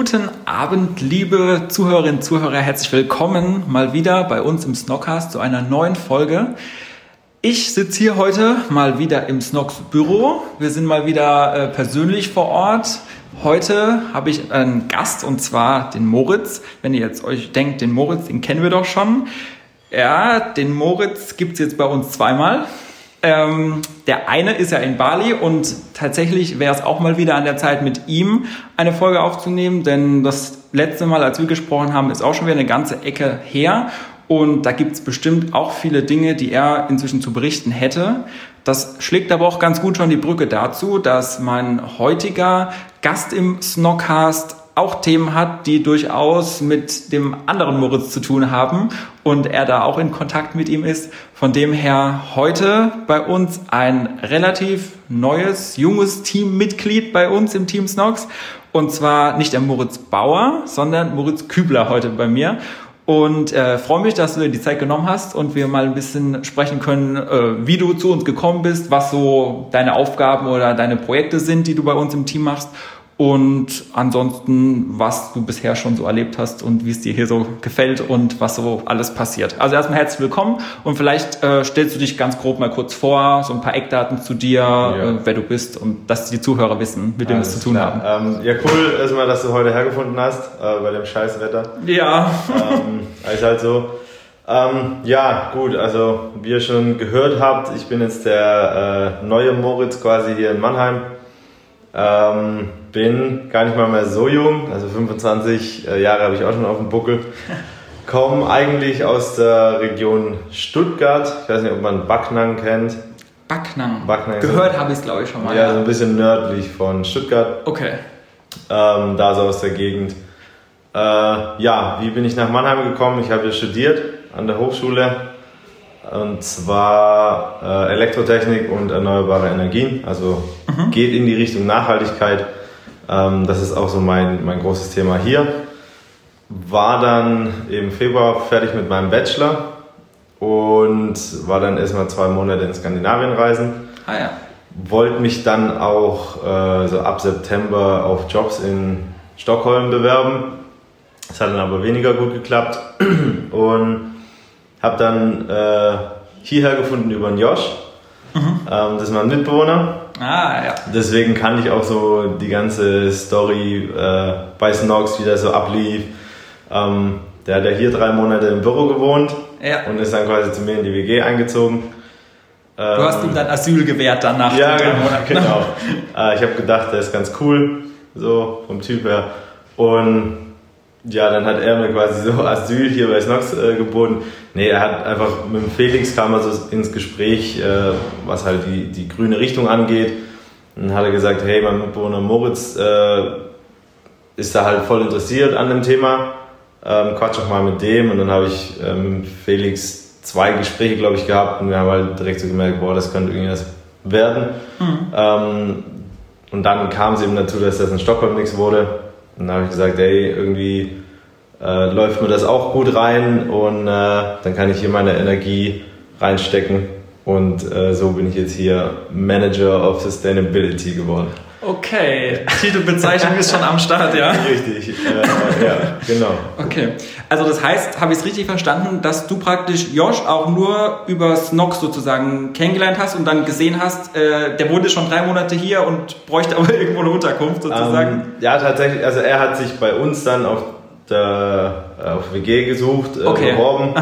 Guten Abend, liebe Zuhörerinnen und Zuhörer. Herzlich willkommen mal wieder bei uns im Snockcast zu einer neuen Folge. Ich sitze hier heute mal wieder im Snocks Büro. Wir sind mal wieder äh, persönlich vor Ort. Heute habe ich einen Gast und zwar den Moritz. Wenn ihr jetzt euch denkt, den Moritz, den kennen wir doch schon. Ja, den Moritz gibt es jetzt bei uns zweimal. Ähm, der eine ist ja in Bali und tatsächlich wäre es auch mal wieder an der Zeit, mit ihm eine Folge aufzunehmen, denn das letzte Mal, als wir gesprochen haben, ist auch schon wieder eine ganze Ecke her. Und da gibt es bestimmt auch viele Dinge, die er inzwischen zu berichten hätte. Das schlägt aber auch ganz gut schon die Brücke dazu, dass mein heutiger Gast im Snockcast auch Themen hat, die durchaus mit dem anderen Moritz zu tun haben und er da auch in Kontakt mit ihm ist. Von dem her heute bei uns ein relativ neues, junges Teammitglied bei uns im Team Snox. Und zwar nicht der Moritz Bauer, sondern Moritz Kübler heute bei mir. Und äh, freue mich, dass du dir die Zeit genommen hast und wir mal ein bisschen sprechen können, äh, wie du zu uns gekommen bist, was so deine Aufgaben oder deine Projekte sind, die du bei uns im Team machst und ansonsten, was du bisher schon so erlebt hast und wie es dir hier so gefällt und was so alles passiert. Also erstmal herzlich willkommen und vielleicht äh, stellst du dich ganz grob mal kurz vor, so ein paar Eckdaten zu dir, ja. äh, wer du bist und dass die Zuhörer wissen, mit dem wir es zu tun klar. haben. Ähm, ja, cool erstmal, dass du heute hergefunden hast, äh, bei dem scheiß Wetter. Ja. ähm, ist halt so. Ähm, ja, gut, also wie ihr schon gehört habt, ich bin jetzt der äh, neue Moritz quasi hier in Mannheim. Ähm, bin gar nicht mal mehr so jung, also 25 äh, Jahre habe ich auch schon auf dem Buckel. Komme eigentlich aus der Region Stuttgart. Ich weiß nicht, ob man Backnang kennt. Backnang? Backnang Gehört habe ich es, glaube ich, schon mal. Ja, ja, so ein bisschen nördlich von Stuttgart. Okay. Ähm, da so aus der Gegend. Äh, ja, wie bin ich nach Mannheim gekommen? Ich habe hier studiert an der Hochschule und zwar äh, Elektrotechnik und erneuerbare Energien. Also mhm. geht in die Richtung Nachhaltigkeit. Ähm, das ist auch so mein, mein großes Thema hier. War dann im Februar fertig mit meinem Bachelor und war dann erstmal zwei Monate in Skandinavien reisen. Ah ja. Wollte mich dann auch äh, so ab September auf Jobs in Stockholm bewerben. Das hat dann aber weniger gut geklappt und habe dann äh, hierher gefunden über den Josh. Mhm. Ähm, das ist mein Mitbewohner. Ah, ja. Deswegen kann ich auch so die ganze Story äh, bei Snox, wie das so ablief. Ähm, der hat ja hier drei Monate im Büro gewohnt ja. und ist dann quasi zu mir in die WG eingezogen. Du hast ihm dann Asyl gewährt danach. Ja, genau. genau. äh, ich habe gedacht, der ist ganz cool, so vom Typ her. Und ja, dann hat er mir quasi so Asyl hier bei Snox äh, geboten. Nee, er hat einfach mit dem Felix kam er so ins Gespräch, äh, was halt die, die grüne Richtung angeht. Und dann hat er gesagt, hey, mein Mitbewohner Moritz äh, ist da halt voll interessiert an dem Thema. Ähm, quatsch auch mal mit dem. Und dann habe ich äh, mit Felix zwei Gespräche, glaube ich, gehabt. Und wir haben halt direkt so gemerkt, boah, das könnte irgendwas werden. Mhm. Ähm, und dann kam es eben dazu, dass das in Stockholm nichts wurde. Und dann habe ich gesagt, ey, irgendwie äh, läuft mir das auch gut rein und äh, dann kann ich hier meine Energie reinstecken. Und äh, so bin ich jetzt hier Manager of Sustainability geworden. Okay, Titelbezeichnung ist schon am Start, ja? Richtig, äh, ja, genau. Okay, also das heißt, habe ich es richtig verstanden, dass du praktisch Josh auch nur über Snox sozusagen kennengelernt hast und dann gesehen hast, äh, der wohnte schon drei Monate hier und bräuchte aber irgendwo eine Unterkunft sozusagen? Ähm, ja, tatsächlich, also er hat sich bei uns dann auf der auf WG gesucht, äh, okay. beworben.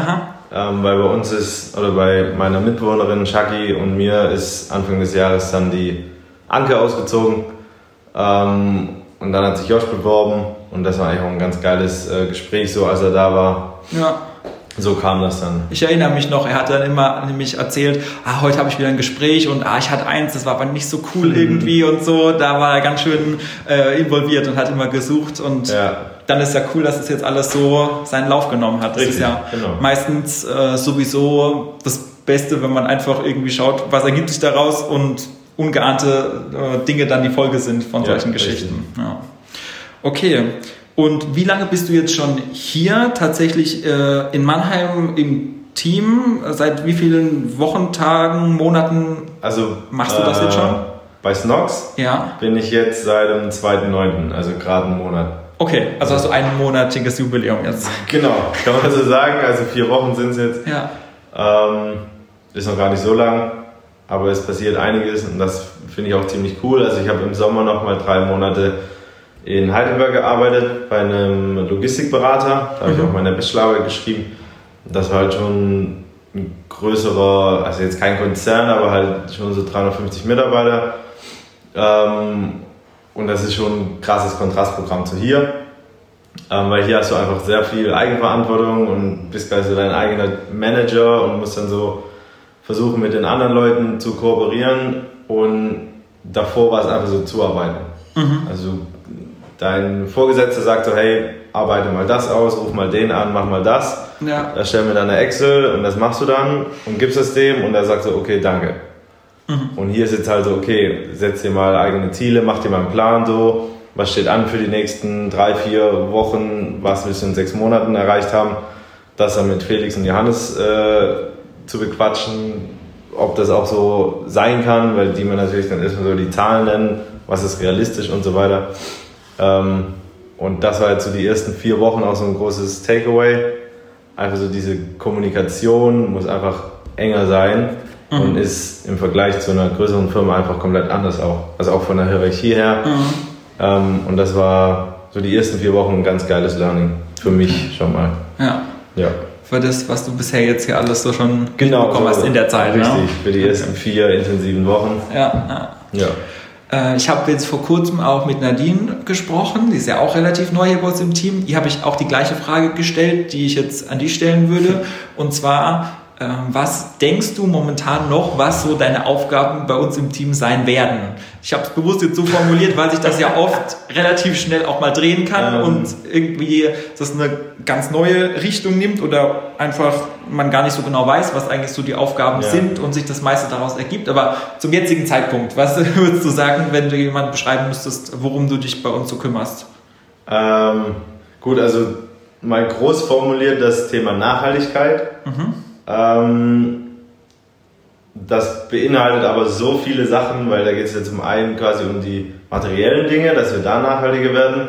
Ähm, weil bei uns ist, oder bei meiner Mitbewohnerin Shaki und mir ist Anfang des Jahres dann die Anke ausgezogen. Ähm, und dann hat sich Josh beworben und das war eigentlich auch ein ganz geiles äh, Gespräch, so als er da war. Ja. So kam das dann. Ich erinnere mich noch, er hat dann immer nämlich erzählt, ah, heute habe ich wieder ein Gespräch und ah, ich hatte eins, das war aber nicht so cool irgendwie und so. Da war er ganz schön äh, involviert und hat immer gesucht und Ja. dann ist ja cool, dass es jetzt alles so seinen Lauf genommen hat. Das Richtig, ist ja genau. meistens äh, sowieso das Beste, wenn man einfach irgendwie schaut, was ergibt sich daraus und ungeahnte äh, Dinge dann die Folge sind von Ja, solchen. Geschichten. Ja. Okay. Und wie lange bist du jetzt schon hier tatsächlich äh, in Mannheim im Team? Seit wie vielen Wochen, Tagen, Monaten? Also Machst du das jetzt schon? Bei Snox Ja. bin ich jetzt seit dem 2.9., also gerade einen Monat. Okay, also hast du ein monatiges Jubiläum jetzt. Genau, kann man so sagen. Also vier Wochen sind es jetzt. Ja. Ähm, ist noch gar nicht so lang, aber es passiert einiges und das finde ich auch ziemlich cool. Also ich habe im Sommer noch mal drei Monate in Heidelberg gearbeitet bei einem Logistikberater. Da habe ich auch meine Bachelorarbeit geschrieben. Das war halt schon ein größerer, also jetzt kein Konzern, aber halt schon so 350 Mitarbeiter. Ähm, und das ist schon ein krasses Kontrastprogramm zu hier. Ähm, weil hier hast du einfach sehr viel Eigenverantwortung und bist quasi dein eigener Manager und musst dann so versuchen, mit den anderen Leuten zu kooperieren. Und davor war es einfach so zuarbeiten. Also dein Vorgesetzter sagt so, hey, arbeite mal das aus, ruf mal den an, mach mal das. Ja. Da stellen wir dann eine Excel und das machst du dann und gibst es dem und er sagt so, okay, danke. Und hier ist jetzt halt so, okay, setz dir mal eigene Ziele, mach dir mal einen Plan so, was steht an für die nächsten drei, vier Wochen, was willst du in sechs Monaten erreicht haben, das dann mit Felix und Johannes äh, zu bequatschen, ob das auch so sein kann, weil die mir natürlich dann erstmal so die Zahlen nennen, was ist realistisch und so weiter. Ähm, und das war jetzt so die ersten vier Wochen auch so ein großes Takeaway. Einfach so diese Kommunikation muss einfach enger sein und ist im Vergleich zu einer größeren Firma einfach komplett anders auch. Also auch von der Hierarchie her. Ähm, und das war so die ersten vier Wochen ein ganz geiles Learning. Für mich schon mal. Ja. Ja. Für das, was du bisher jetzt hier alles so schon Genau. bekommen hast in der Zeit. Richtig, Ne? für die ersten vier intensiven Wochen. Ja, ja. Ja. Äh, Ich habe jetzt vor kurzem auch mit Nadine gesprochen, die ist ja auch relativ neu hier bei uns im Team. Die habe ich auch die gleiche Frage gestellt, die ich jetzt an dich stellen würde. Und zwar, was denkst du momentan noch, was so deine Aufgaben bei uns im Team sein werden? Ich habe es bewusst jetzt so formuliert, weil sich das ja oft relativ schnell auch mal drehen kann Ähm. und irgendwie das eine ganz neue Richtung nimmt oder einfach man gar nicht so genau weiß, was eigentlich so die Aufgaben Ja. sind und sich das meiste daraus ergibt. Aber zum jetzigen Zeitpunkt, was würdest du sagen, wenn du jemand beschreiben müsstest, worum du dich bei uns so kümmerst? Ähm, gut, also mal groß formuliert das Thema Nachhaltigkeit. Ähm, das beinhaltet aber so viele Sachen, weil da geht es ja zum einen quasi um die materiellen Dinge, dass wir da nachhaltiger werden.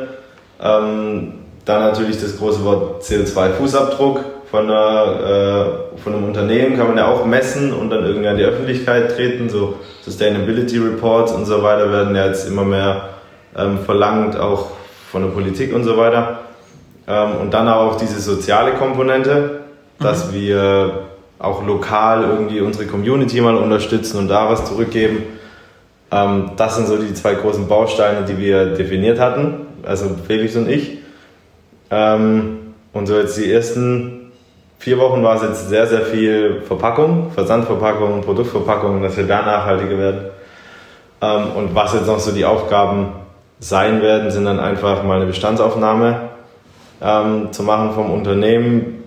Ähm, dann natürlich das große Wort CO2-Fußabdruck von, einer, äh, von einem Unternehmen kann man ja auch messen und dann irgendwie an die Öffentlichkeit treten. So Sustainability Reports und so weiter werden ja jetzt immer mehr ähm, verlangt, auch von der Politik und so weiter. Ähm, und dann auch diese soziale Komponente, dass wir auch lokal irgendwie unsere Community mal unterstützen und da was zurückgeben. Ähm, das sind so die zwei großen Bausteine, die wir definiert hatten, also Felix und ich. Ähm, und so jetzt die ersten vier Wochen war es jetzt sehr, sehr viel Verpackung, Versandverpackung, Produktverpackung, dass wir da nachhaltiger werden. Ähm, und was jetzt noch so die Aufgaben sein werden, sind dann einfach mal eine Bestandsaufnahme ähm, zu machen vom Unternehmen.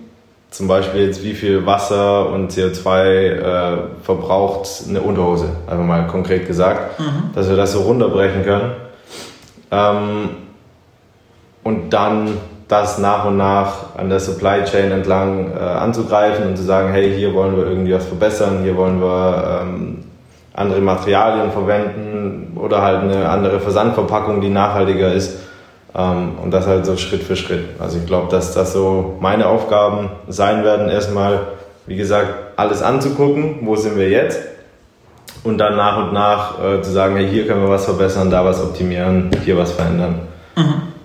Zum Beispiel jetzt, wie viel Wasser und CO2 äh, verbraucht eine Unterhose, einfach mal konkret gesagt, dass wir das so runterbrechen können. Ähm, und dann das nach und nach an der Supply Chain entlang äh, anzugreifen und zu sagen, hey, hier wollen wir irgendwie was verbessern, hier wollen wir ähm, andere Materialien verwenden oder halt eine andere Versandverpackung, die nachhaltiger ist. Ähm, und das halt so Schritt für Schritt. Also ich glaube, dass das so meine Aufgaben sein werden, erstmal, wie gesagt, alles anzugucken, wo sind wir jetzt und dann nach und nach äh, zu sagen, hey, hier können wir was verbessern, da was optimieren, hier was verändern.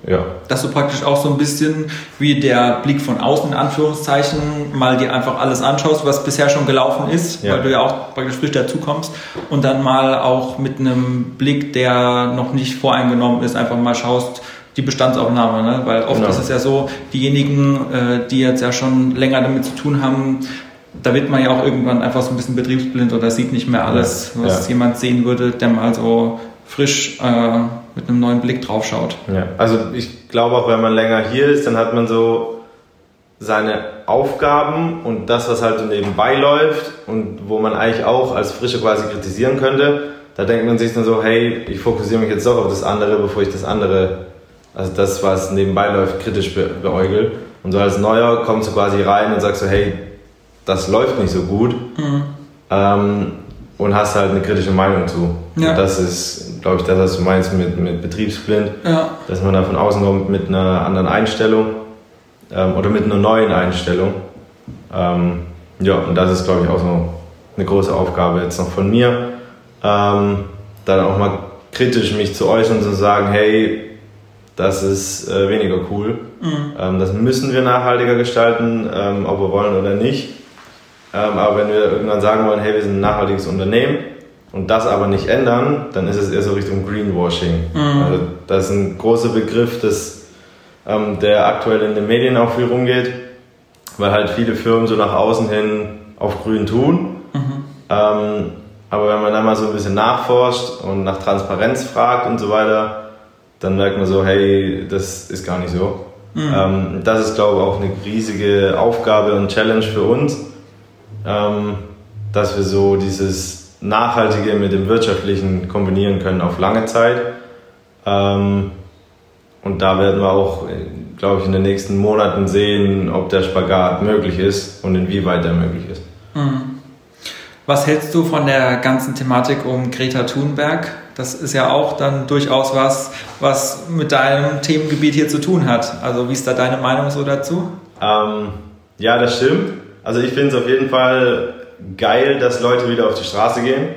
Ja. Dass du praktisch auch so ein bisschen wie der Blick von außen in Anführungszeichen mal dir einfach alles anschaust, was bisher schon gelaufen ist, Ja. weil du ja auch praktisch frisch dazukommst und dann mal auch mit einem Blick, der noch nicht voreingenommen ist, einfach mal schaust, die Bestandsaufnahme, ne? weil oft Genau. ist es ja so, diejenigen, äh, die jetzt ja schon länger damit zu tun haben, da wird man ja auch irgendwann einfach so ein bisschen betriebsblind oder sieht nicht mehr alles, Ja. was Ja. jemand sehen würde, der mal so frisch äh, mit einem neuen Blick drauf schaut. Ja, also ich glaube auch, wenn man länger hier ist, dann hat man so seine Aufgaben und das, was halt so nebenbei läuft und wo man eigentlich auch als Frische quasi kritisieren könnte, da denkt man sich dann so, hey, ich fokussiere mich jetzt doch auf das andere, bevor ich das andere, also das, was nebenbei läuft, kritisch be beäugel. Und so als Neuer kommst du quasi rein und sagst so, hey, das läuft nicht so gut. Ähm, und hast halt eine kritische Meinung zu. Ja. Und das ist, glaube ich, das, was du meinst mit, mit Betriebsblind Ja. dass man da von außen kommt mit einer anderen Einstellung ähm, oder mit einer neuen Einstellung. Ähm, ja, und das ist, glaube ich, auch so eine große Aufgabe jetzt noch von mir, ähm, dann auch mal kritisch mich zu äußern und zu sagen, hey, das ist äh, weniger cool. Ähm, das müssen wir nachhaltiger gestalten, ähm, ob wir wollen oder nicht. Ähm, aber wenn wir irgendwann sagen wollen, hey, wir sind ein nachhaltiges Unternehmen und das aber nicht ändern, dann ist es eher so Richtung Greenwashing. Also das ist ein großer Begriff, das, ähm, der aktuell in den Medien auch viel rumgeht, weil halt viele Firmen so nach außen hin auf grün tun. Ähm, aber wenn man dann mal so ein bisschen nachforscht und nach Transparenz fragt und so weiter, dann merkt man so, hey, das ist gar nicht so. Ähm, das ist, glaube ich, auch eine riesige Aufgabe und Challenge für uns, ähm, dass wir so dieses Nachhaltige mit dem Wirtschaftlichen kombinieren können auf lange Zeit. Ähm, und da werden wir auch, glaube ich, in den nächsten Monaten sehen, ob der Spagat möglich ist und inwieweit der möglich ist. Was hältst du von der ganzen Thematik um Greta Thunberg? Das ist ja auch dann durchaus was, was mit deinem Themengebiet hier zu tun hat. Also wie ist da deine Meinung so dazu? Ähm, ja, das stimmt. Also ich finde es auf jeden Fall geil, dass Leute wieder auf die Straße gehen.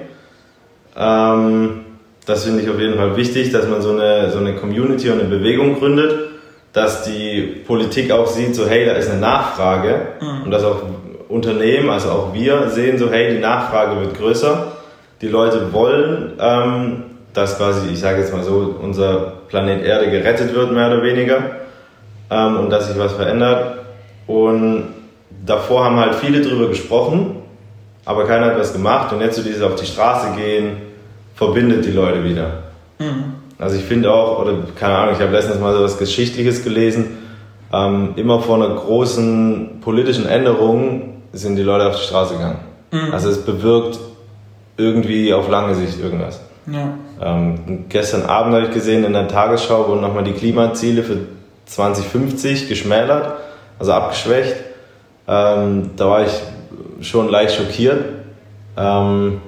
Ähm, das finde ich auf jeden Fall wichtig, dass man so eine, so eine Community und eine Bewegung gründet, dass die Politik auch sieht, so hey, da ist eine Nachfrage und dass auch Unternehmen, also auch wir sehen so hey, die Nachfrage wird größer, die Leute wollen, ähm, dass quasi, ich sage jetzt mal so, unser Planet Erde gerettet wird, mehr oder weniger, ähm, und dass sich was verändert. Und davor haben halt viele drüber gesprochen, aber keiner hat was gemacht. Und jetzt so dieses auf die Straße gehen, verbindet die Leute wieder. Also ich finde auch, oder keine Ahnung, ich habe letztens mal so was Geschichtliches gelesen, ähm, immer vor einer großen politischen Änderung sind die Leute auf die Straße gegangen. Also es bewirkt irgendwie auf lange Sicht irgendwas. Ja. Ähm, gestern Abend habe ich gesehen, in der Tagesschau wurden nochmal die Klimaziele für 2050 geschmälert, also abgeschwächt. Ähm, da war ich schon leicht schockiert, ähm,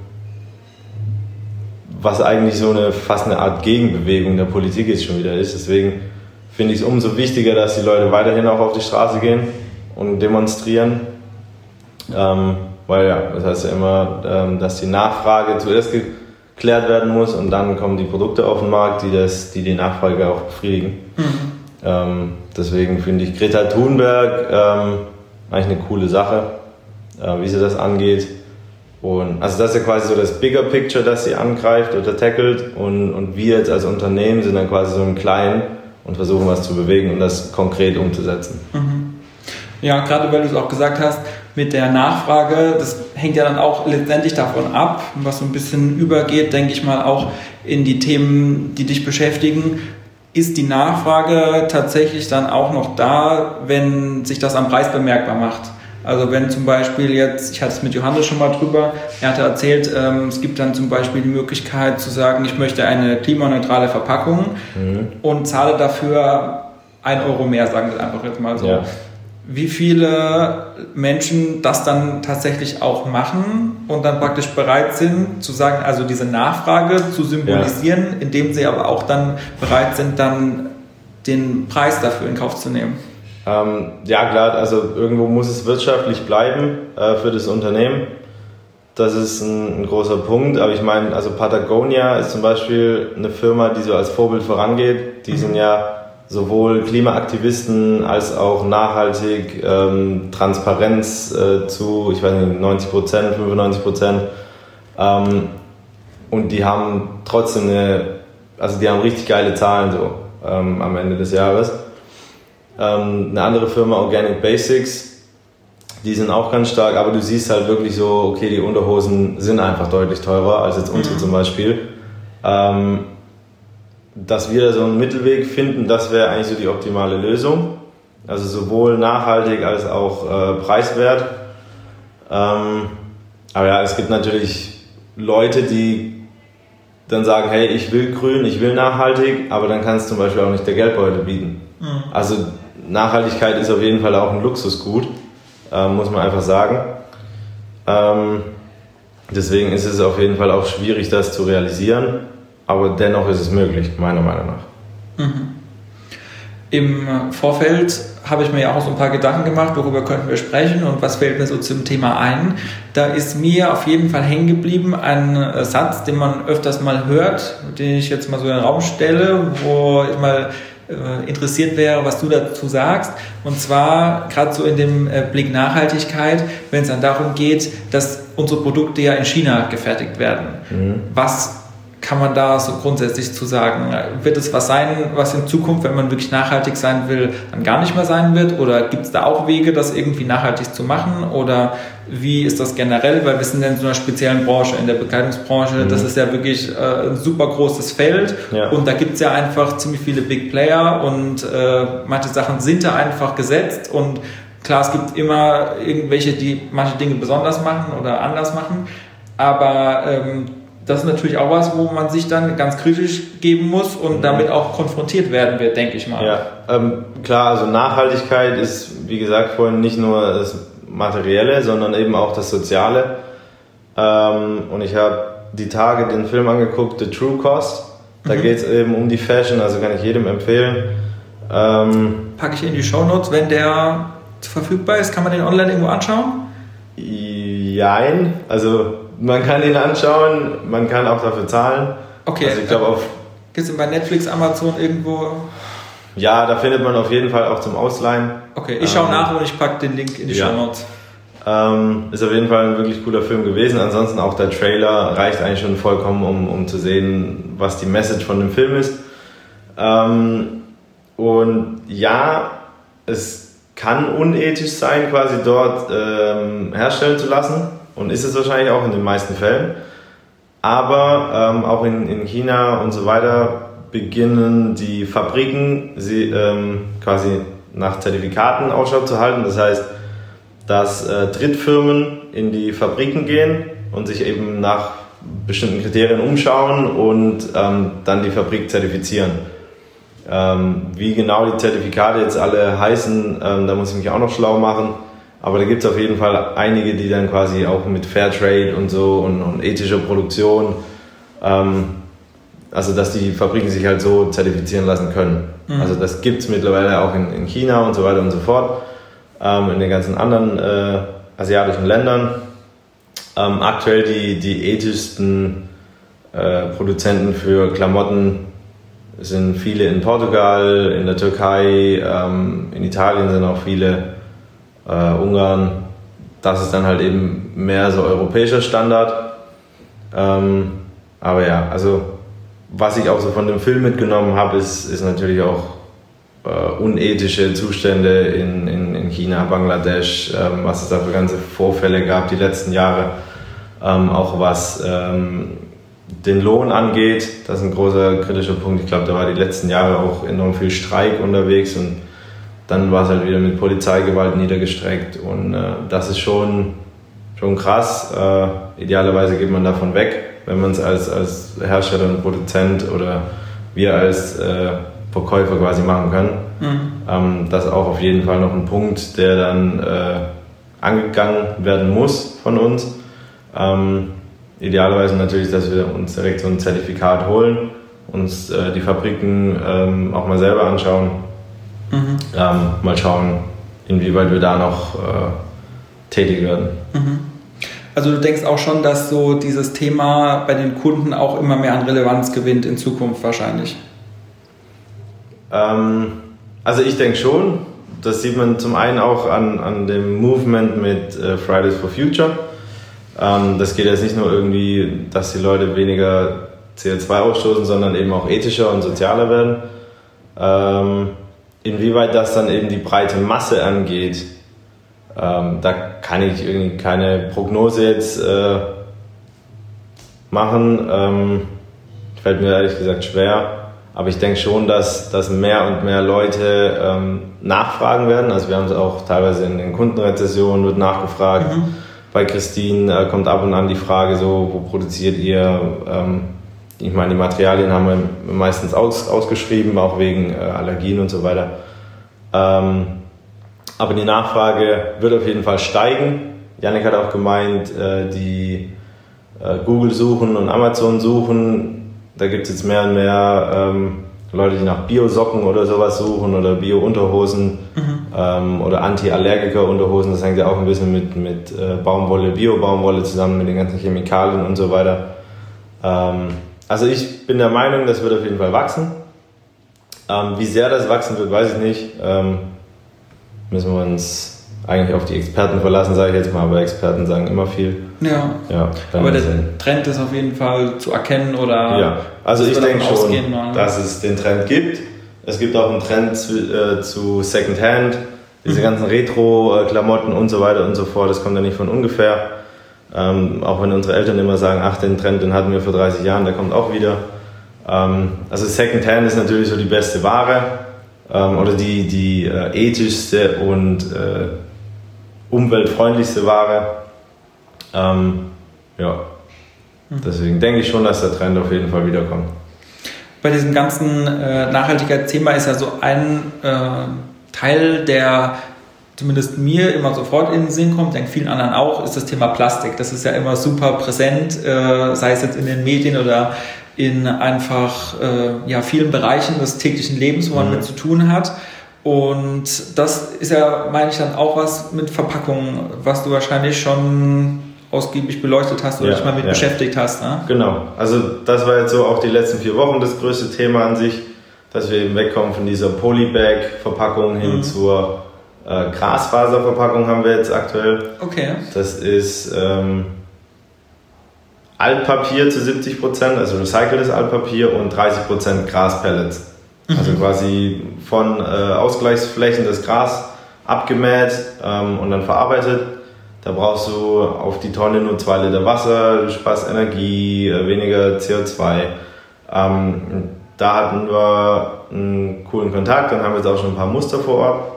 was eigentlich so eine fast eine Art Gegenbewegung der Politik jetzt schon wieder ist. Deswegen finde ich es umso wichtiger, dass die Leute weiterhin auch auf die Straße gehen und demonstrieren. Ähm, weil ja, das heißt ja immer, ähm, dass die Nachfrage zuerst geklärt werden muss und dann kommen die Produkte auf den Markt, die das, die, die Nachfrage auch befriedigen. Ähm, deswegen finde ich Greta Thunberg ähm, eigentlich eine coole Sache, äh, wie sie das angeht. Und also das ist ja quasi so das Bigger Picture, das sie angreift oder tackelt und, und wir jetzt als Unternehmen sind dann quasi so im Kleinen und versuchen was zu bewegen und das konkret umzusetzen. Ja, gerade weil du es auch gesagt hast, mit der Nachfrage, das hängt ja dann auch letztendlich davon ab, was so ein bisschen übergeht, denke ich mal, auch in die Themen, die dich beschäftigen. Ist die Nachfrage tatsächlich dann auch noch da, wenn sich das am Preis bemerkbar macht? Also wenn zum Beispiel jetzt, ich hatte es mit Johannes schon mal drüber, er hatte erzählt, ähm, es gibt dann zum Beispiel die Möglichkeit zu sagen, ich möchte eine klimaneutrale Verpackung und zahle dafür ein Euro mehr, sagen wir einfach jetzt mal so. Ja. Wie viele Menschen das dann tatsächlich auch machen und dann praktisch bereit sind zu sagen, also diese Nachfrage zu symbolisieren, indem sie aber auch dann bereit sind, dann den Preis dafür in Kauf zu nehmen. Ähm, ja, klar, also irgendwo muss es wirtschaftlich bleiben äh, für das Unternehmen. Das ist ein, ein großer Punkt. Aber ich meine, also Patagonia ist zum Beispiel eine Firma, die so als Vorbild vorangeht. Die sind ja sowohl Klimaaktivisten als auch nachhaltig ähm, Transparenz äh, zu, ich weiß nicht, 90 Prozent, 95 Prozent. Ähm, und die haben trotzdem eine, also die haben richtig geile Zahlen so ähm, am Ende des Jahres. Ähm, eine andere Firma, Organic Basics, die sind auch ganz stark, aber du siehst halt wirklich so, okay, die Unterhosen sind einfach deutlich teurer als jetzt unsere mhm. zum Beispiel. Ähm, dass wir da so einen Mittelweg finden, das wäre eigentlich so die optimale Lösung. Also sowohl nachhaltig als auch äh, preiswert. Ähm, aber ja, es gibt natürlich Leute, die dann sagen, hey, ich will grün, ich will nachhaltig, aber dann kann es zum Beispiel auch nicht der Geldbeutel bieten. Mhm. Also Nachhaltigkeit ist auf jeden Fall auch ein Luxusgut, äh, muss man einfach sagen. Ähm, deswegen ist es auf jeden Fall auch schwierig, das zu realisieren, aber dennoch ist es möglich, meiner Meinung nach. Mhm. Im Vorfeld habe ich mir ja auch so ein paar Gedanken gemacht, worüber könnten wir sprechen und was fällt mir so zum Thema ein. Da ist mir auf jeden Fall hängen geblieben ein Satz, den man öfters mal hört, den ich jetzt mal so in den Raum stelle, wo ich mal äh, interessiert wäre, was du dazu sagst. Und zwar gerade so in dem äh, Blick Nachhaltigkeit, wenn es dann darum geht, dass unsere Produkte ja in China gefertigt werden. Mhm. Was kann man da so grundsätzlich zu sagen? Wird es was sein, was in Zukunft, wenn man wirklich nachhaltig sein will, dann gar nicht mehr sein wird? Oder gibt es da auch Wege, das irgendwie nachhaltig zu machen? Oder wie ist das generell? Weil wir sind in so einer speziellen Branche, in der Bekleidungsbranche. Mhm. Das ist ja wirklich äh, ein super großes Feld. Ja. Und da gibt es ja einfach ziemlich viele Big Player und äh, manche Sachen sind da einfach gesetzt. Und klar, es gibt immer irgendwelche, die manche Dinge besonders machen oder anders machen. Aber ähm, das ist natürlich auch was, wo man sich dann ganz kritisch geben muss und mhm. damit auch konfrontiert werden wird, denke ich mal. Ja, ähm, klar, also Nachhaltigkeit ist, wie gesagt, vorhin nicht nur das Materielle, sondern eben auch das Soziale. Ähm, und ich habe die Tage den Film angeguckt, The True Cost. Da mhm. geht es eben um die Fashion, also kann ich jedem empfehlen. Ähm, Packe ich in die Show Notes, wenn der verfügbar ist, kann man den online irgendwo anschauen? Jein, also man kann ihn anschauen, man kann auch dafür zahlen. Okay. Also ich glaube auf. Gibt es bei Netflix, Amazon irgendwo? Ja, da findet man auf jeden Fall auch zum Ausleihen. Okay, ich schaue ähm, nach und ich packe den Link in die ja. Show Notes. Ähm, ist auf jeden Fall ein wirklich cooler Film gewesen. Ansonsten auch der Trailer reicht eigentlich schon vollkommen, um, um zu sehen, was die Message von dem Film ist. Ähm, und ja, es kann unethisch sein, quasi dort ähm, herstellen zu lassen. Und ist es wahrscheinlich auch in den meisten Fällen. Aber ähm, auch in, in China und so weiter beginnen die Fabriken sie, ähm, quasi nach Zertifikaten Ausschau zu halten. Das heißt, dass äh, Drittfirmen in die Fabriken gehen und sich eben nach bestimmten Kriterien umschauen und ähm, dann die Fabrik zertifizieren. Ähm, wie genau die Zertifikate jetzt alle heißen, ähm, da muss ich mich auch noch schlau machen. Aber da gibt es auf jeden Fall einige, die dann quasi auch mit Fairtrade und so und, und ethischer Produktion, ähm, also dass die Fabriken sich halt so zertifizieren lassen können. Mhm. Also das gibt es mittlerweile auch in, in, China und so weiter und so fort, ähm, in den ganzen anderen äh, asiatischen Ländern. Ähm, aktuell die, die ethischsten äh, Produzenten für Klamotten sind viele in Portugal, in der Türkei, ähm, in Italien sind auch viele äh, Ungarn, das ist dann halt eben mehr so europäischer Standard. Ähm, aber ja, also was ich auch so von dem Film mitgenommen habe, ist, ist natürlich auch äh, unethische Zustände in, in, in China, Bangladesch, ähm, was es da für ganze Vorfälle gab die letzten Jahre. Ähm, auch was ähm, den Lohn angeht, das ist ein großer kritischer Punkt. Ich glaube, da war die letzten Jahre auch enorm viel Streik unterwegs und dann war es halt wieder mit Polizeigewalt niedergestreckt und äh, das ist schon, schon krass. Äh, idealerweise geht man davon weg, wenn man es als, als Hersteller und Produzent oder wir als äh, Verkäufer quasi machen können. Mhm. Ähm, das ist auch auf jeden Fall noch ein Punkt, der dann äh, angegangen werden muss von uns. Ähm, idealerweise natürlich, dass wir uns direkt so ein Zertifikat holen, uns äh, die Fabriken ähm, auch mal selber anschauen Mhm. Ähm, mal schauen, inwieweit wir da noch äh, tätig werden. Mhm. Also du denkst auch schon, dass so dieses Thema bei den Kunden auch immer mehr an Relevanz gewinnt in Zukunft wahrscheinlich? Ähm, also ich denke schon, das sieht man zum einen auch an, an dem Movement mit äh, Fridays for Future. Ähm, das geht jetzt nicht nur irgendwie, dass die Leute weniger CO2 ausstoßen, sondern eben auch ethischer und sozialer werden. Ähm, inwieweit das dann eben die breite Masse angeht, ähm, da kann ich irgendwie keine Prognose jetzt äh, machen. Ähm, fällt mir ehrlich gesagt schwer. Aber ich denke schon, dass, dass mehr und mehr Leute ähm, nachfragen werden. Also wir haben es auch teilweise in den Kundenrezessionen wird nachgefragt. Mhm. Bei Christine äh, kommt ab und an die Frage so, wo produziert ihr? Ähm, ich meine, die Materialien haben wir meistens aus, ausgeschrieben, auch wegen äh, Allergien und so weiter. Ähm, aber die Nachfrage wird auf jeden Fall steigen. Janik hat auch gemeint, äh, die äh, Google suchen und Amazon suchen da gibt es jetzt mehr und mehr ähm, Leute, die nach Bio-Socken oder sowas suchen oder Bio-Unterhosen mhm. ähm, oder Anti-Allergiker-Unterhosen. Das hängt ja auch ein bisschen mit, mit äh, Baumwolle, Bio-Baumwolle zusammen, mit den ganzen Chemikalien und so weiter. Ähm, also ich bin der Meinung, das wird auf jeden Fall wachsen. Ähm, wie sehr das wachsen wird, weiß ich nicht. Ähm, müssen wir uns eigentlich auf die Experten verlassen, sage ich jetzt mal, aber Experten sagen immer viel. Ja. ja aber der Sinn. Trend ist auf jeden Fall zu erkennen oder. Ja, also ich denke schon, dass es den Trend gibt. Es gibt auch einen Trend zu, äh, zu Secondhand, diese mhm. ganzen Retro-Klamotten und so weiter und so fort. Das kommt ja nicht von ungefähr. Ähm, auch wenn unsere Eltern immer sagen, ach, den Trend, den hatten wir vor 30 Jahren, der kommt auch wieder. Ähm, also Secondhand ist natürlich so die beste Ware ähm, oder die, die äh, ethischste und äh, umweltfreundlichste Ware. Ähm, ja, hm. deswegen denke ich schon, dass der Trend auf jeden Fall wiederkommt. Bei diesem ganzen äh, Nachhaltigkeitsthema ist ja so ein äh, Teil, der zumindest mir immer sofort in den Sinn kommt, denke vielen anderen auch, ist das Thema Plastik. Das ist ja immer super präsent, äh, sei es jetzt in den Medien oder in einfach äh, ja, vielen Bereichen des täglichen Lebens, wo man mhm. mit zu tun hat. Und das ist ja, meine ich, dann auch was mit Verpackungen, was du wahrscheinlich schon ausgiebig beleuchtet hast oder ja, dich mal mit ja. beschäftigt hast. Ne? Genau, also das war jetzt so auch die letzten vier Wochen das größte Thema an sich, dass wir eben wegkommen von dieser Polybag-Verpackung hin mhm. zur äh, Grasfaserverpackung haben wir jetzt aktuell. Okay. Das ist ähm, Altpapier zu 70 Prozent, also recyceltes Altpapier und 30 Prozent Graspellets. Also mhm. quasi von äh, Ausgleichsflächen das Gras abgemäht ähm, und dann verarbeitet. Da brauchst du auf die Tonne nur zwei Liter Wasser, du sparst Energie, äh, weniger CO2. Ähm, da hatten wir einen coolen Kontakt, dann haben wir jetzt auch schon ein paar Muster vor Ort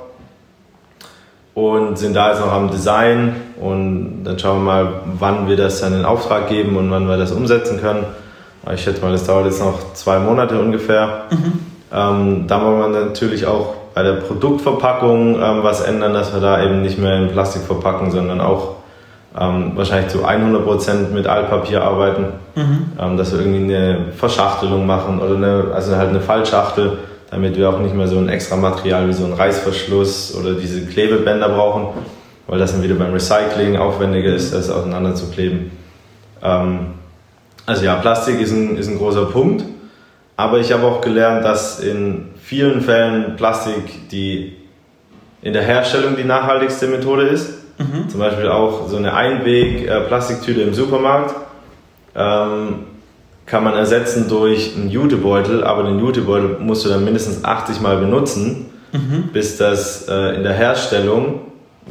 und sind da jetzt noch am Design und dann schauen wir mal, wann wir das dann in Auftrag geben und wann wir das umsetzen können. Ich schätze mal, das dauert jetzt noch zwei Monate ungefähr. Mhm. Ähm, da wollen wir natürlich auch bei der Produktverpackung ähm, was ändern, dass wir da eben nicht mehr in Plastik verpacken, sondern auch ähm, wahrscheinlich zu 100% mit Altpapier arbeiten, mhm. Ähm, dass wir irgendwie eine Verschachtelung machen oder eine, also halt eine Fallschachtel, damit wir auch nicht mehr so ein extra Material wie so ein Reißverschluss oder diese Klebebänder brauchen, weil das dann wieder beim Recycling aufwendiger ist, das auseinander zu kleben. Ähm, also ja, Plastik ist ein, ist ein großer Punkt. Aber ich habe auch gelernt, dass in vielen Fällen Plastik die in der Herstellung die nachhaltigste Methode ist. Mhm. Zum Beispiel auch so eine Einweg-Plastiktüte im Supermarkt ähm, kann man ersetzen durch einen Jutebeutel, aber den Jutebeutel musst du dann mindestens 80 Mal benutzen, mhm. bis das äh, in der Herstellung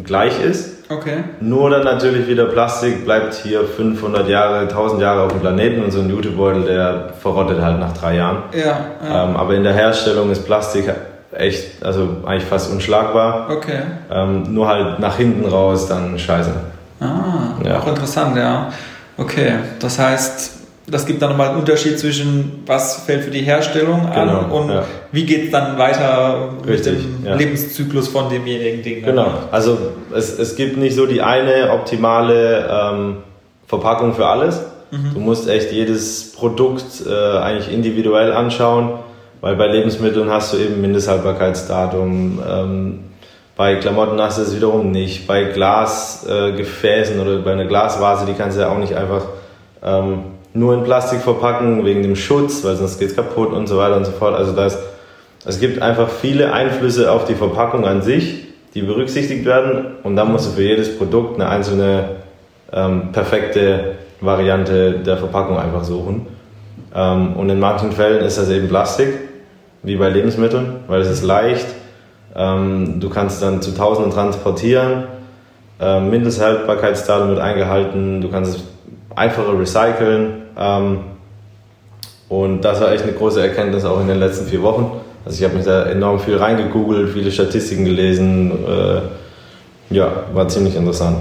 gleich ist. Okay. Nur dann natürlich wieder Plastik bleibt hier 500 Jahre, 1000 Jahre auf dem Planeten und so ein Jutebeutel, der verrottet halt nach drei Jahren. Ja. ja. Ähm, aber in der Herstellung ist Plastik echt, also eigentlich fast unschlagbar. Okay. Ähm, nur halt nach hinten raus dann scheiße. Ah, ja. auch interessant, ja. Okay, das heißt, das gibt dann nochmal einen Unterschied zwischen, was fällt für die Herstellung an genau, und ja. wie geht es dann weiter Richtig, mit dem ja. Lebenszyklus von demjenigen Ding. Ne? Genau, also es, es gibt nicht so die eine optimale ähm, Verpackung für alles. Mhm. Du musst echt jedes Produkt äh, eigentlich individuell anschauen, weil bei Lebensmitteln hast du eben Mindesthaltbarkeitsdatum. Ähm, bei Klamotten hast du es wiederum nicht. Bei Glasgefäßen äh, oder bei einer Glasvase, die kannst du ja auch nicht einfach ähm, nur in Plastik verpacken wegen dem Schutz, weil sonst geht es kaputt und so weiter und so fort. Also da ist Es gibt einfach viele Einflüsse auf die Verpackung an sich, die berücksichtigt werden und dann musst du für jedes Produkt eine einzelne ähm, perfekte Variante der Verpackung einfach suchen. Ähm, und in manchen Fällen ist das eben Plastik, wie bei Lebensmitteln, weil es ist leicht. Ähm, du kannst dann zu Tausenden transportieren. Ähm, Mindesthaltbarkeitsdatum wird eingehalten. Du kannst es einfacher recyceln. Ähm, und das war echt eine große Erkenntnis auch in den letzten vier Wochen. Also ich habe mich da enorm viel reingegoogelt, viele Statistiken gelesen. Äh, ja, war ziemlich interessant.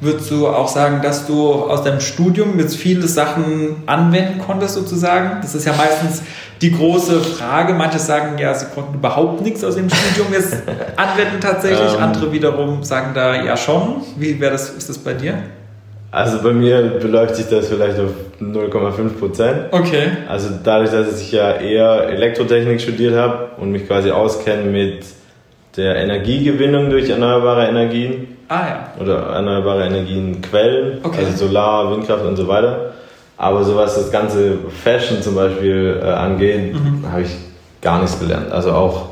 Würdest du auch sagen, dass du aus deinem Studium jetzt viele Sachen anwenden konntest, sozusagen? Das ist ja meistens die große Frage. Manche sagen, ja, sie konnten überhaupt nichts aus dem Studium jetzt anwenden tatsächlich. Ähm, Andere wiederum sagen da, ja schon. Wie wäre das, ist das bei dir? Also bei mir beläuft sich das vielleicht auf 0,5 Prozent. Okay. Also dadurch, dass ich ja eher Elektrotechnik studiert habe und mich quasi auskenne mit der Energiegewinnung durch erneuerbare Energien. Ah ja. Oder erneuerbare Energienquellen, okay. also Solar, Windkraft und so weiter. Aber so was das ganze Fashion zum Beispiel äh, angeht, mhm. habe ich gar nichts gelernt. Also auch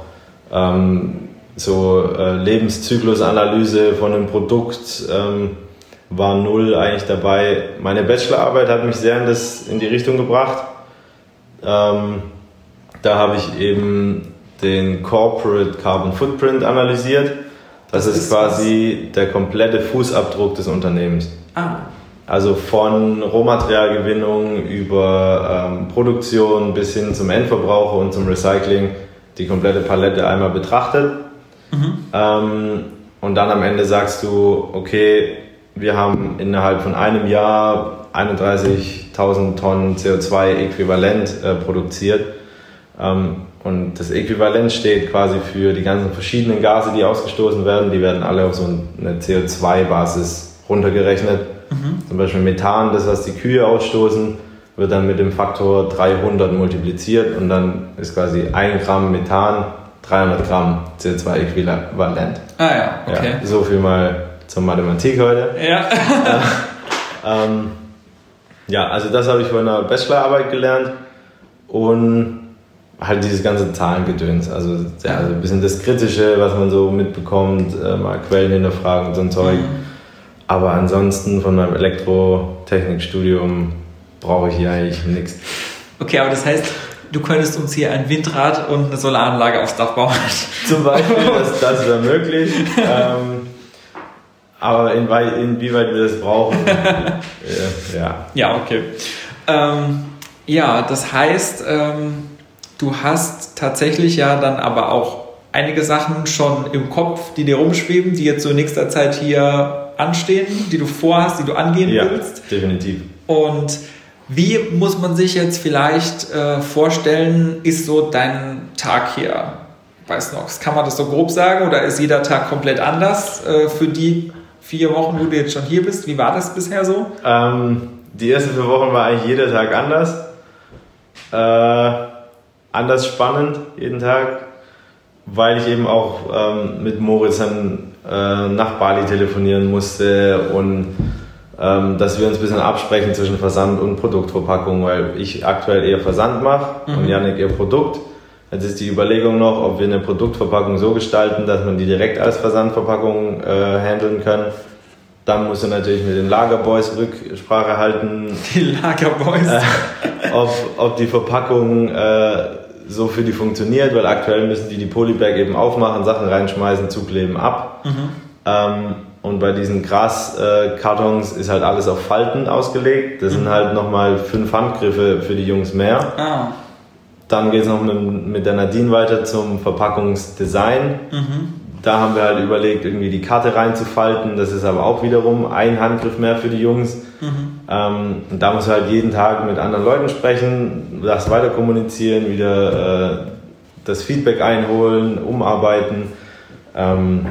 ähm, so äh, Lebenszyklusanalyse von einem Produkt. Ähm, war null eigentlich dabei. Meine Bachelorarbeit hat mich sehr in, das, in die Richtung gebracht. Ähm, da habe ich eben den Corporate Carbon Footprint analysiert. Das, das ist, ist quasi was? der komplette Fußabdruck des Unternehmens. Ah. Also von Rohmaterialgewinnung über ähm, Produktion bis hin zum Endverbraucher und zum Recycling die komplette Palette einmal betrachtet. Mhm. Ähm, und dann am Ende sagst du, okay, wir haben innerhalb von einem Jahr 31.000 Tonnen CO2-Äquivalent äh, produziert. Ähm, und das Äquivalent steht quasi für die ganzen verschiedenen Gase, die ausgestoßen werden. Die werden alle auf so eine CO2-Basis runtergerechnet. Mhm. Zum Beispiel Methan, das was die Kühe ausstoßen, wird dann mit dem Faktor 300 multipliziert und dann ist quasi ein Gramm Methan 300 Gramm CO2-Äquivalent. Ah ja, okay. Ja, so viel mal zur Mathematik heute. Ja. ähm, ja, also das habe ich von einer Bachelorarbeit gelernt und halt dieses ganze Zahlengedöns. Also, ja, also ein bisschen das Kritische, was man so mitbekommt, äh, mal Quellen hinterfragen und so ein Zeug. Mhm. Aber ansonsten von meinem Elektrotechnikstudium brauche ich hier eigentlich nichts. Okay, aber das heißt, du könntest uns hier ein Windrad und eine Solaranlage aufs Dach bauen. Zum Beispiel, das, das wäre möglich. ähm, aber inwieweit, inwieweit wir das brauchen, äh, ja. Ja, okay. Ähm, ja, das heißt, ähm, du hast tatsächlich ja dann aber auch einige Sachen schon im Kopf, die dir rumschweben, die jetzt so in nächster Zeit hier anstehen, die du vorhast, die du angehen ja, willst. definitiv. Und wie muss man sich jetzt vielleicht äh, vorstellen, ist so dein Tag hier bei Snox? Kann man das so grob sagen oder ist jeder Tag komplett anders äh, für die vier Wochen, wo du jetzt schon hier bist. Wie war das bisher so? Ähm, die ersten vier Wochen war eigentlich jeder Tag anders. Äh, anders spannend, jeden Tag, weil ich eben auch ähm, mit Moritz dann äh, nach Bali telefonieren musste und ähm, dass wir uns ein bisschen absprechen zwischen Versand und Produktverpackung, weil ich aktuell eher Versand mache mhm. und Janik eher Produkt. Jetzt ist die Überlegung noch, ob wir eine Produktverpackung so gestalten, dass man die direkt als Versandverpackung äh, handeln kann. Dann muss er natürlich mit den Lagerboys Rücksprache halten. Die Lagerboys? Äh, ob, ob die Verpackung äh, so für die funktioniert, weil aktuell müssen die die Polybag eben aufmachen, Sachen reinschmeißen, zukleben, ab. Mhm. Ähm, und bei diesen Graskartons ist halt alles auf Falten ausgelegt. Das mhm. sind halt nochmal fünf Handgriffe für die Jungs mehr. Ah. Dann geht es noch mit, mit, der Nadine weiter zum Verpackungsdesign. Mhm. Da haben wir halt überlegt, irgendwie die Karte reinzufalten. Das ist aber auch wiederum ein Handgriff mehr für die Jungs. Mhm. Ähm, und da muss halt jeden Tag mit anderen Leuten sprechen, das weiter kommunizieren, wieder äh, das Feedback einholen, umarbeiten. Ähm,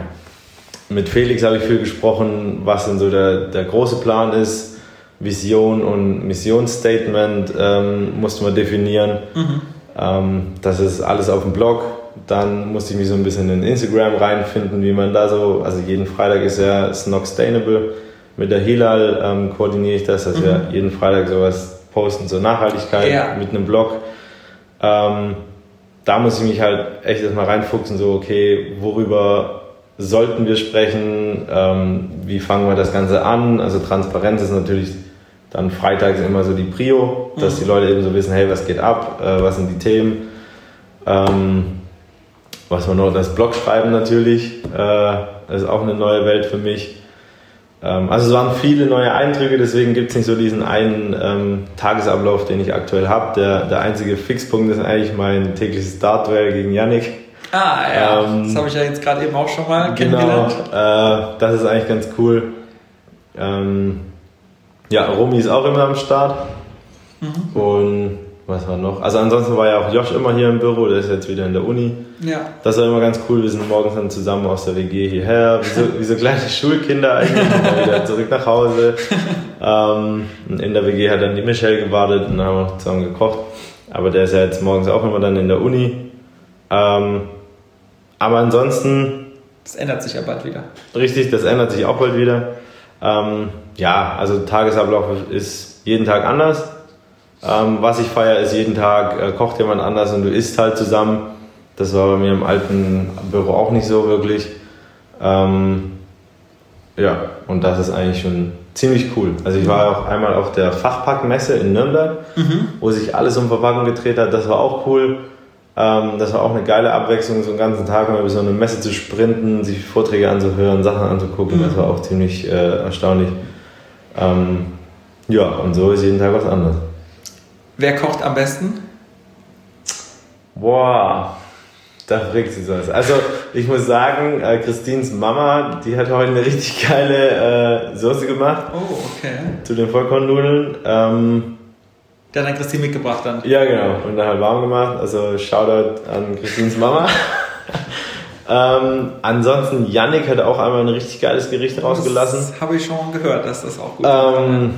mit Felix habe ich viel gesprochen, was denn so der, der große Plan ist. Vision und Missionsstatement ähm, mussten wir definieren. Mhm. Ähm, das ist alles auf dem Blog. Dann musste ich mich so ein bisschen in Instagram reinfinden, wie man da so, also jeden Freitag ist ja Snockstainable. Mit der Hilal ähm, koordiniere ich das, dass mhm. wir jeden Freitag sowas posten zur Nachhaltigkeit ja. mit einem Blog. Ähm, da muss ich mich halt echt erstmal reinfuchsen, so, okay, worüber sollten wir sprechen, ähm, wie fangen wir das Ganze an? Also Transparenz ist natürlich dann freitags immer so die Prio, dass mhm. die Leute eben so wissen, hey, was geht ab, äh, was sind die Themen. Ähm, was man noch, das Blog schreiben natürlich, äh, ist auch eine neue Welt für mich. Ähm, also es waren viele neue Eindrücke, deswegen gibt es nicht so diesen einen ähm, Tagesablauf, den ich aktuell habe. Der, der einzige Fixpunkt ist eigentlich mein tägliches Dartwell gegen Yannick. Ah ja, ähm, das habe ich ja jetzt gerade eben auch schon mal genau, kennengelernt. Äh, das ist eigentlich ganz cool. Ähm, ja, Romy ist auch immer am Start. Mhm. Und was war noch? Also ansonsten war ja auch Josh immer hier im Büro, der ist jetzt wieder in der Uni. Ja. Das war immer ganz cool. Wir sind morgens dann zusammen aus der WG hierher, wie so, wie so kleine Schulkinder eigentlich, wieder zurück nach Hause. Ähm, in der WG hat dann die Michelle gewartet und dann haben wir zusammen gekocht. Aber der ist ja jetzt morgens auch immer dann in der Uni. Ähm, aber ansonsten. Das ändert sich ja bald wieder. Richtig, das ändert sich auch bald wieder. Ähm, ja, also Tagesablauf ist jeden Tag anders. Ähm, was ich feiere, ist jeden Tag äh, kocht jemand anders und du isst halt zusammen. Das war bei mir im alten Büro auch nicht so wirklich. Ähm, ja, und das ist eigentlich schon ziemlich cool. Also ich war auch einmal auf der Fachpackmesse in Nürnberg, mhm. wo sich alles um Verpackung gedreht hat. Das war auch cool. Ähm, das war auch eine geile Abwechslung, so einen ganzen Tag mal über so eine Messe zu sprinten, sich Vorträge anzuhören, Sachen anzugucken. Mhm. Das war auch ziemlich äh, erstaunlich. Ähm, ja, und so ist jeden Tag was anderes. Wer kocht am besten? Boah, da fragt sie was. Also, ich muss sagen, äh, Christines Mama, die hat heute eine richtig geile äh, Soße gemacht. Oh, okay. Zu den Vollkornnudeln. Ähm, der hat dann Christine mitgebracht dann. Ja, genau. Und dann halt warm gemacht. Also, Shoutout an Christines Mama. ähm, ansonsten, Yannick hat auch einmal ein richtig geiles Gericht rausgelassen. Das habe ich schon gehört, dass das auch gut ähm,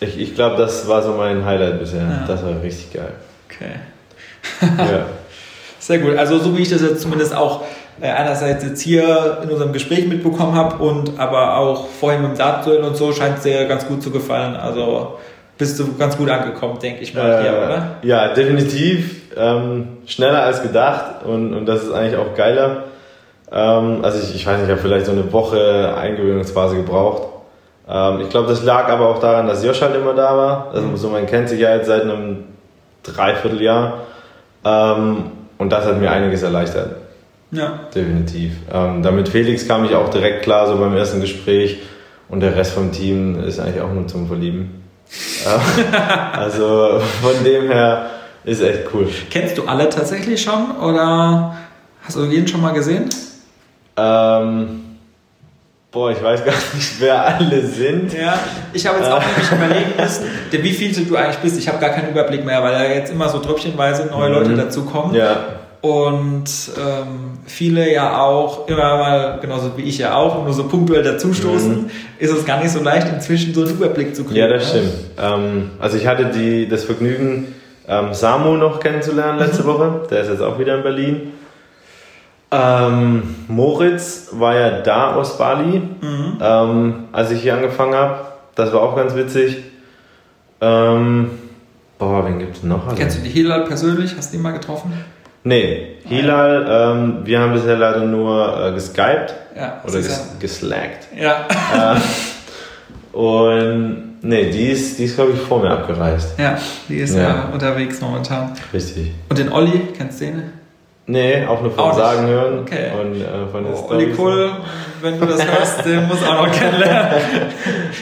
ich, ich glaube, das war so mein Highlight bisher. Ja. Das war richtig geil. Okay. ja. Sehr gut. Also so wie ich das jetzt zumindest auch äh, einerseits jetzt hier in unserem Gespräch mitbekommen habe und aber auch vorhin mit dem Saatduell und so scheint es dir ganz gut zu gefallen. Also bist du ganz gut angekommen, denke ich mal, äh, hier, oder? Ja, definitiv. Ähm, schneller als gedacht und, und das ist eigentlich auch geiler. Ähm, also ich, ich weiß nicht, ich habe vielleicht so eine Woche Eingewöhnungsphase gebraucht. Ähm, ich glaube, das lag aber auch daran, dass Josh halt immer da war. Also mhm. so, man kennt sich ja jetzt seit einem Dreivierteljahr. Ähm, und das hat mir einiges erleichtert. Ja. Definitiv. Ähm, damit Felix kam ich auch direkt klar, so beim ersten Gespräch. Und der Rest vom Team ist eigentlich auch nur zum Verlieben. Also von dem her ist echt cool. Kennst du alle tatsächlich schon oder hast du jeden schon mal gesehen? Ähm, Boah, ich weiß gar nicht, wer alle sind. Ja, ich habe jetzt auch nämlich überlegen müssen, wie viel du eigentlich bist. Ich habe gar keinen Überblick mehr, weil da jetzt immer so tröpfchenweise neue mhm. Leute dazukommen. Ja. Und ähm, viele ja auch immer mal, genauso wie ich ja auch, nur so punktuell dazustoßen, mhm. ist es gar nicht so leicht, inzwischen so einen Überblick zu kriegen. Ja, das ne? stimmt. Ähm, also ich hatte die, das Vergnügen, ähm, Samu noch kennenzulernen letzte mhm. Woche. Der ist jetzt auch wieder in Berlin. Ähm, Moritz war ja da aus Bali, mhm. ähm, als ich hier angefangen habe. Das war auch ganz witzig. Ähm, boah, wen gibt es noch? Kennst du die Hilal persönlich? Hast du ihn mal getroffen? Nee, Hilal, ähm, wir haben bisher leider nur äh, geskypt ja, oder ges ja. geslackt. Ja. Äh, und nee, die ist, die ist glaube ich, vor mir abgereist. Ja, die ist ja. ja unterwegs momentan. Richtig. Und den Olli, kennst du den? Nee, auch nur von auch Sagen hören. Okay. Und, äh, von oh, Olli Kohl, wenn du das hörst, den muss auch noch kennenlernen.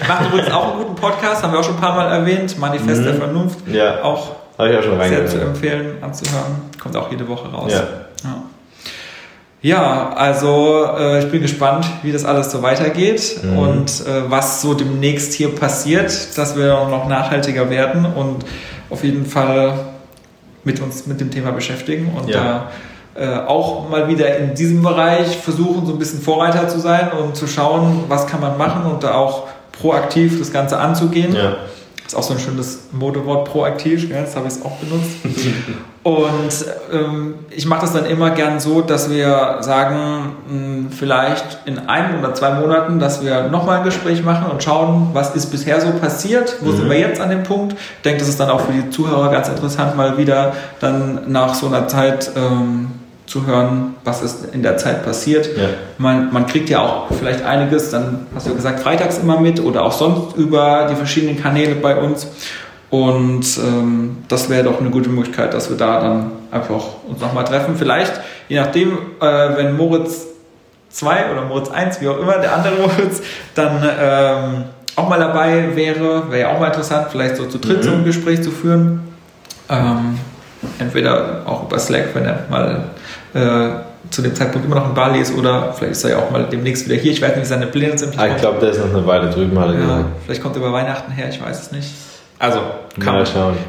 Macht übrigens auch einen guten Podcast, haben wir auch schon ein paar Mal erwähnt. Manifest mhm. der Vernunft. Ja. Auch, Habe ich auch schon sehr zu empfehlen, anzuhören. Kommt auch jede Woche raus. Ja. ja. Ja, also äh, ich bin gespannt, wie das alles so weitergeht mhm. und äh, was so demnächst hier passiert, dass wir noch nachhaltiger werden und auf jeden Fall mit uns mit dem Thema beschäftigen und ja. da äh, auch mal wieder in diesem Bereich versuchen, so ein bisschen Vorreiter zu sein und zu schauen, was kann man machen und da auch proaktiv das Ganze anzugehen. Ja. Das ist auch so ein schönes Modewort, proaktiv, gell? das habe ich auch benutzt. Und ähm, ich mache das dann immer gern so, dass wir sagen, mh, vielleicht in einem oder zwei Monaten, dass wir nochmal ein Gespräch machen und schauen, was ist bisher so passiert, wo mhm. sind wir jetzt an dem Punkt. Ich denke, das ist dann auch für die Zuhörer ganz interessant, mal wieder dann nach so einer Zeit ähm, zu hören, was ist in der Zeit passiert. Ja. Man, man kriegt ja auch vielleicht einiges, dann hast du gesagt, freitags immer mit oder auch sonst über die verschiedenen Kanäle bei uns. Und ähm, das wäre doch eine gute Möglichkeit, dass wir da dann einfach uns nochmal treffen. Vielleicht, je nachdem, äh, wenn Moritz 2 oder Moritz 1, wie auch immer, der andere Moritz, dann ähm, auch mal dabei wäre, wäre ja auch mal interessant, vielleicht so zu dritt mhm. so ein Gespräch zu führen. Ähm, entweder auch über Slack, wenn er mal äh, zu dem Zeitpunkt immer noch in Bali ist oder vielleicht ist er ja auch mal demnächst wieder hier. Ich weiß nicht, wie seine Pläne sind. Ah, ich glaube, der ist noch eine Weile drüben, hat er ja, Vielleicht kommt er über Weihnachten her, ich weiß es nicht. Also kann, man,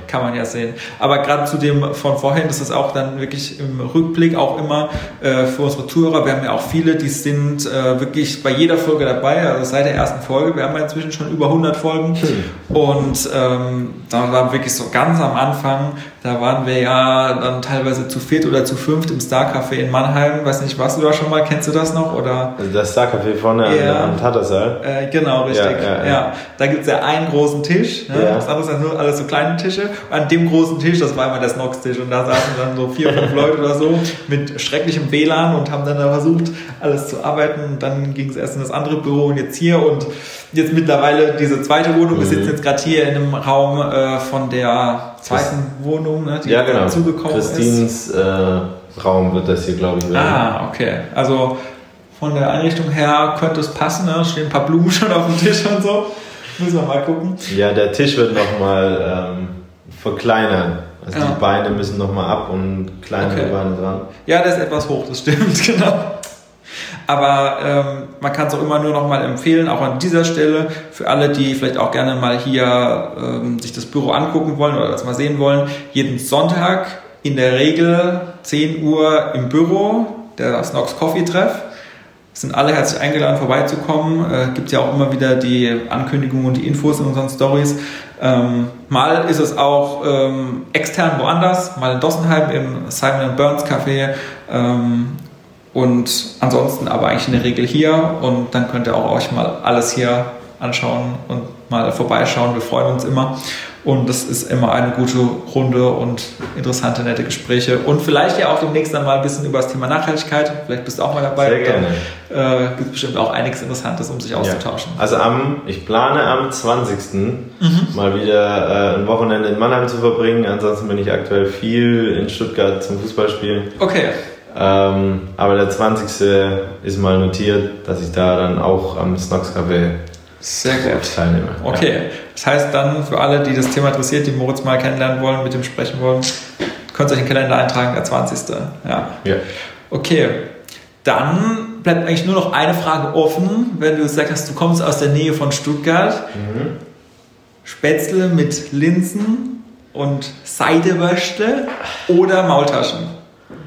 kann man ja sehen. Aber gerade zu dem von vorhin, das ist auch dann wirklich im Rückblick auch immer äh, für unsere Zuhörer. Wir haben ja auch viele, die sind äh, wirklich bei jeder Folge dabei, also seit der ersten Folge. Wir haben ja inzwischen schon über 100 Folgen. Hm. Und ähm, da waren wirklich so ganz am Anfang da waren wir ja dann teilweise zu viert oder zu fünft im Star Café in Mannheim. Weiß nicht, warst du da schon mal? Kennst du das noch? Oder? Also das Star Café vorne ja. am Tattersaal? Äh, genau, richtig. Ja, ja, ja. Da gibt es ja einen großen Tisch. Ne? Das andere sind nur alles so kleine Tische. An dem großen Tisch, das war immer der Snox-Tisch. Und da saßen dann so vier, fünf Leute oder so mit schrecklichem WLAN und haben dann da versucht, alles zu arbeiten. Und dann ging es erst in das andere Büro und jetzt hier. Und jetzt mittlerweile diese zweite Wohnung. Mhm. Wir sitzen jetzt gerade hier in einem Raum äh, von der zweiten Wohnung, ne, die ja, genau. dazugekommen Christins, ist. Äh, Raum wird das hier, glaube ich, werden. Ah, okay. Also von der Einrichtung her könnte es passen. Ne? Stehen ein paar Blumen schon auf dem Tisch und so. Müssen wir mal gucken. Ja, der Tisch wird nochmal ähm, verkleinern. Also ja. die Beine müssen nochmal ab und kleinere okay. Beine dran. Ja, der ist etwas hoch, das stimmt, genau. Aber ähm, man kann es auch immer nur noch mal empfehlen, auch an dieser Stelle für alle, die vielleicht auch gerne mal hier ähm, sich das Büro angucken wollen oder das mal sehen wollen. Jeden Sonntag in der Regel 10 Uhr im Büro, der Snox Coffee Treff. Sind alle herzlich eingeladen, vorbeizukommen. Äh, Gibt ja auch immer wieder die Ankündigungen und die Infos in unseren Stories. Ähm, mal ist es auch ähm, extern woanders, mal in Dossenheim im Simon Burns Café. Ähm, und ansonsten aber eigentlich in der Regel hier und dann könnt ihr auch euch mal alles hier anschauen und mal vorbeischauen. Wir freuen uns immer. Und das ist immer eine gute Runde und interessante, nette Gespräche. Und vielleicht ja auch demnächst dann mal ein bisschen über das Thema Nachhaltigkeit. Vielleicht bist du auch mal dabei. Sehr gerne. Äh, gibt es bestimmt auch einiges Interessantes, um sich auszutauschen. Ja. Also am, ich plane am 20. Mhm. mal wieder äh, ein Wochenende in Mannheim zu verbringen. Ansonsten bin ich aktuell viel in Stuttgart zum Fußballspielen. Okay. Ähm, aber der 20. ist mal notiert, dass ich da dann auch am Snox Café sehr gut. teilnehme. Okay, ja. Das heißt dann für alle, die das Thema interessiert, die Moritz mal kennenlernen wollen, mit dem sprechen wollen, könnt ihr euch den Kalender eintragen, der 20. Ja. ja. Okay, dann bleibt eigentlich nur noch eine Frage offen, wenn du sagst, du kommst aus der Nähe von Stuttgart. Mhm. Spätzle mit Linsen und Seidewürste oder Maultaschen?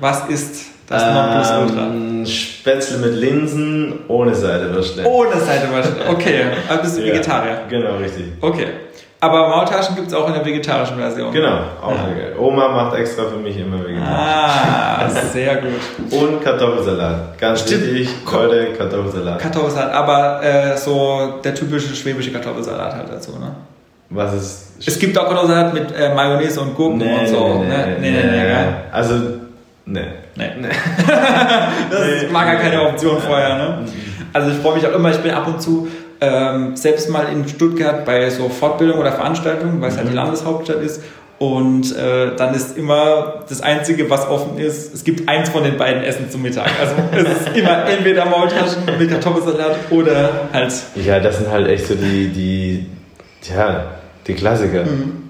Was ist das Nonplusultra. Spätzle mit Linsen ohne Seidewürstle. Ohne Seidewürstle, okay. Aber bist du ja, Vegetarier? Genau, richtig. Okay. Aber Maultaschen gibt es auch in der vegetarischen Version. Genau, auch ja. geil. Oma macht extra für mich immer vegetarisch. Ah, sehr gut. Und Kartoffelsalat. Ganz Stimmt. wichtig, heute Kartoffelsalat. Kartoffelsalat, aber äh, so der typische schwäbische Kartoffelsalat halt dazu, ne? Was ist. Es gibt auch Kartoffelsalat mit äh, Mayonnaise und Gurken nee, und so. Nee, ne? nee, nee, nee, nee, nee. Also Nee. Nee. nee. das nee, war gar keine Option vorher. Ne? Also ich freue mich auch immer, ich bin ab und zu ähm, selbst mal in Stuttgart bei so Fortbildungen oder Veranstaltungen, weil es mhm. halt die Landeshauptstadt ist. Und äh, dann ist immer das Einzige, was offen ist, es gibt eins von den beiden Essen zum Mittag. Also es ist immer entweder Maultaschen mit Kartoffelsalat oder halt. Ja, das sind halt echt so die, die, ja, die Klassiker. Mhm.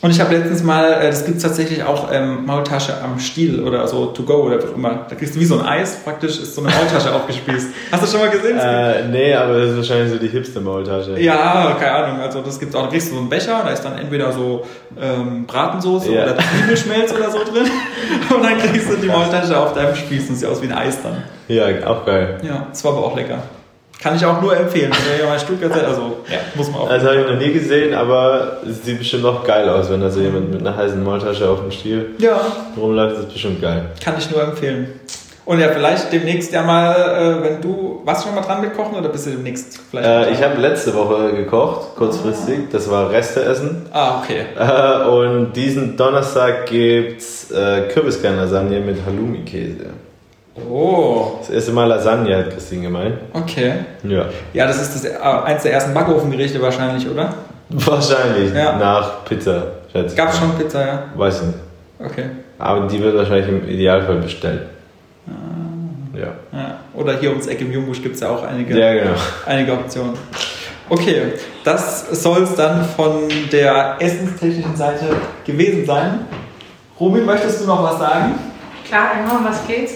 Und ich habe letztens mal, äh, das gibt es tatsächlich auch ähm, Maultasche am Stiel oder so to go oder was immer. Da kriegst du wie so ein Eis, praktisch ist so eine Maultasche aufgespießt. Hast du schon mal gesehen? Äh, nee, aber das ist wahrscheinlich so die hipste Maultasche. Ja, keine Ahnung. Also das gibt's auch. Da kriegst du so einen Becher, da ist dann entweder so ähm, Bratensoße ja. oder Zwiebelschmelz oder so drin. Und dann kriegst du die Maultasche auf deinem Spieß und sieht aus wie ein Eis dann. Ja, auch geil. Ja, das war aber auch lecker. Kann ich auch nur empfehlen. Wenn ihr mal Stuttgart seid, also ja, muss man auch. Also habe ich noch nie gesehen, aber es sieht bestimmt noch geil aus, wenn da so jemand mit einer heißen Maultasche auf dem Stiel Ja, rumläuft. Das ist bestimmt geil. kann ich nur empfehlen. Und ja, vielleicht demnächst ja mal, äh, wenn du, warst du schon mal dran mit Kochen oder bist du demnächst vielleicht? Äh, ich habe letzte Woche gekocht, kurzfristig. Das war Resteessen. Ah, okay. Äh, und diesen Donnerstag gibt's äh, Kürbiskern-Lasagne mit Halloumi-Käse. Oh, Das erste Mal Lasagne, hat Christine gemeint. okay. Ja. Ja, das ist das, äh, eins der ersten Backofengerichte wahrscheinlich, oder? Wahrscheinlich Ja. nach Pizza, schätze ich. Gab schon Pizza, ja? Weiß ich nicht. Okay. Aber die wird wahrscheinlich im Idealfall bestellt. Ah. Ja. Ja. Oder hier ums Eck im Jungbusch gibt es ja auch einige, Ja, genau. einige Optionen. Okay, das soll es dann von der essenstechnischen Seite gewesen sein. Romy, möchtest du noch was sagen? Klar, immer, um was geht's?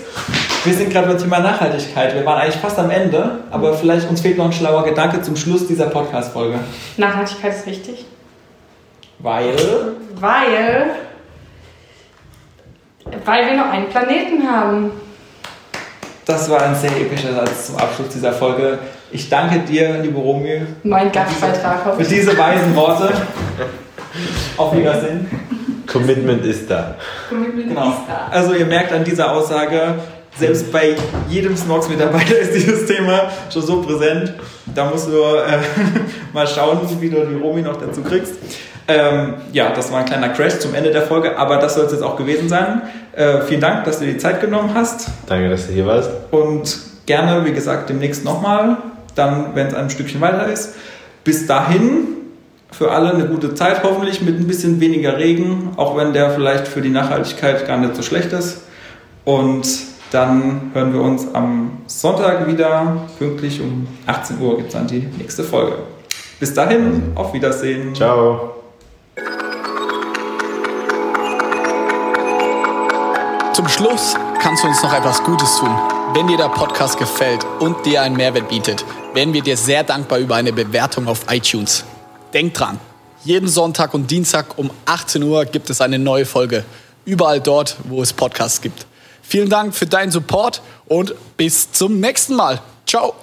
Wir sind gerade beim Thema Nachhaltigkeit. Wir waren eigentlich fast am Ende, aber vielleicht uns fehlt noch ein schlauer Gedanke zum Schluss dieser Podcast-Folge. Nachhaltigkeit ist wichtig. Weil. Weil. Weil wir nur einen Planeten haben. Das war ein sehr epischer Satz zum Abschluss dieser Folge. Ich danke dir, liebe Romy, Mein Gastbeitrag, hoffe für diese weisen Worte. Auf Wiedersehen. Commitment ist da. Commitment Genau. ist da. Also ihr merkt an dieser Aussage, selbst bei jedem Snox-Mitarbeiter ist dieses Thema schon so präsent. Da musst du äh, mal schauen, wie du die Romi noch dazu kriegst. Ähm, ja, das war ein kleiner Crash zum Ende der Folge, aber das soll es jetzt auch gewesen sein. Äh, vielen Dank, dass du dir die Zeit genommen hast Danke, dass du hier warst. und gerne, wie gesagt, demnächst nochmal, dann, wenn es ein Stückchen weiter ist. Bis dahin für alle eine gute Zeit, hoffentlich mit ein bisschen weniger Regen, auch wenn der vielleicht für die Nachhaltigkeit gar nicht so schlecht ist. Und dann hören wir uns am Sonntag wieder, pünktlich um 18 Uhr gibt es dann die nächste Folge. Bis dahin, auf Wiedersehen. Ciao. Zum Schluss kannst du uns noch etwas Gutes tun. Wenn dir der Podcast gefällt und dir einen Mehrwert bietet, wären wir dir sehr dankbar über eine Bewertung auf iTunes. Denk dran, jeden Sonntag und Dienstag um 18 Uhr gibt es eine neue Folge. Überall dort, wo es Podcasts gibt. Vielen Dank für deinen Support und bis zum nächsten Mal. Ciao.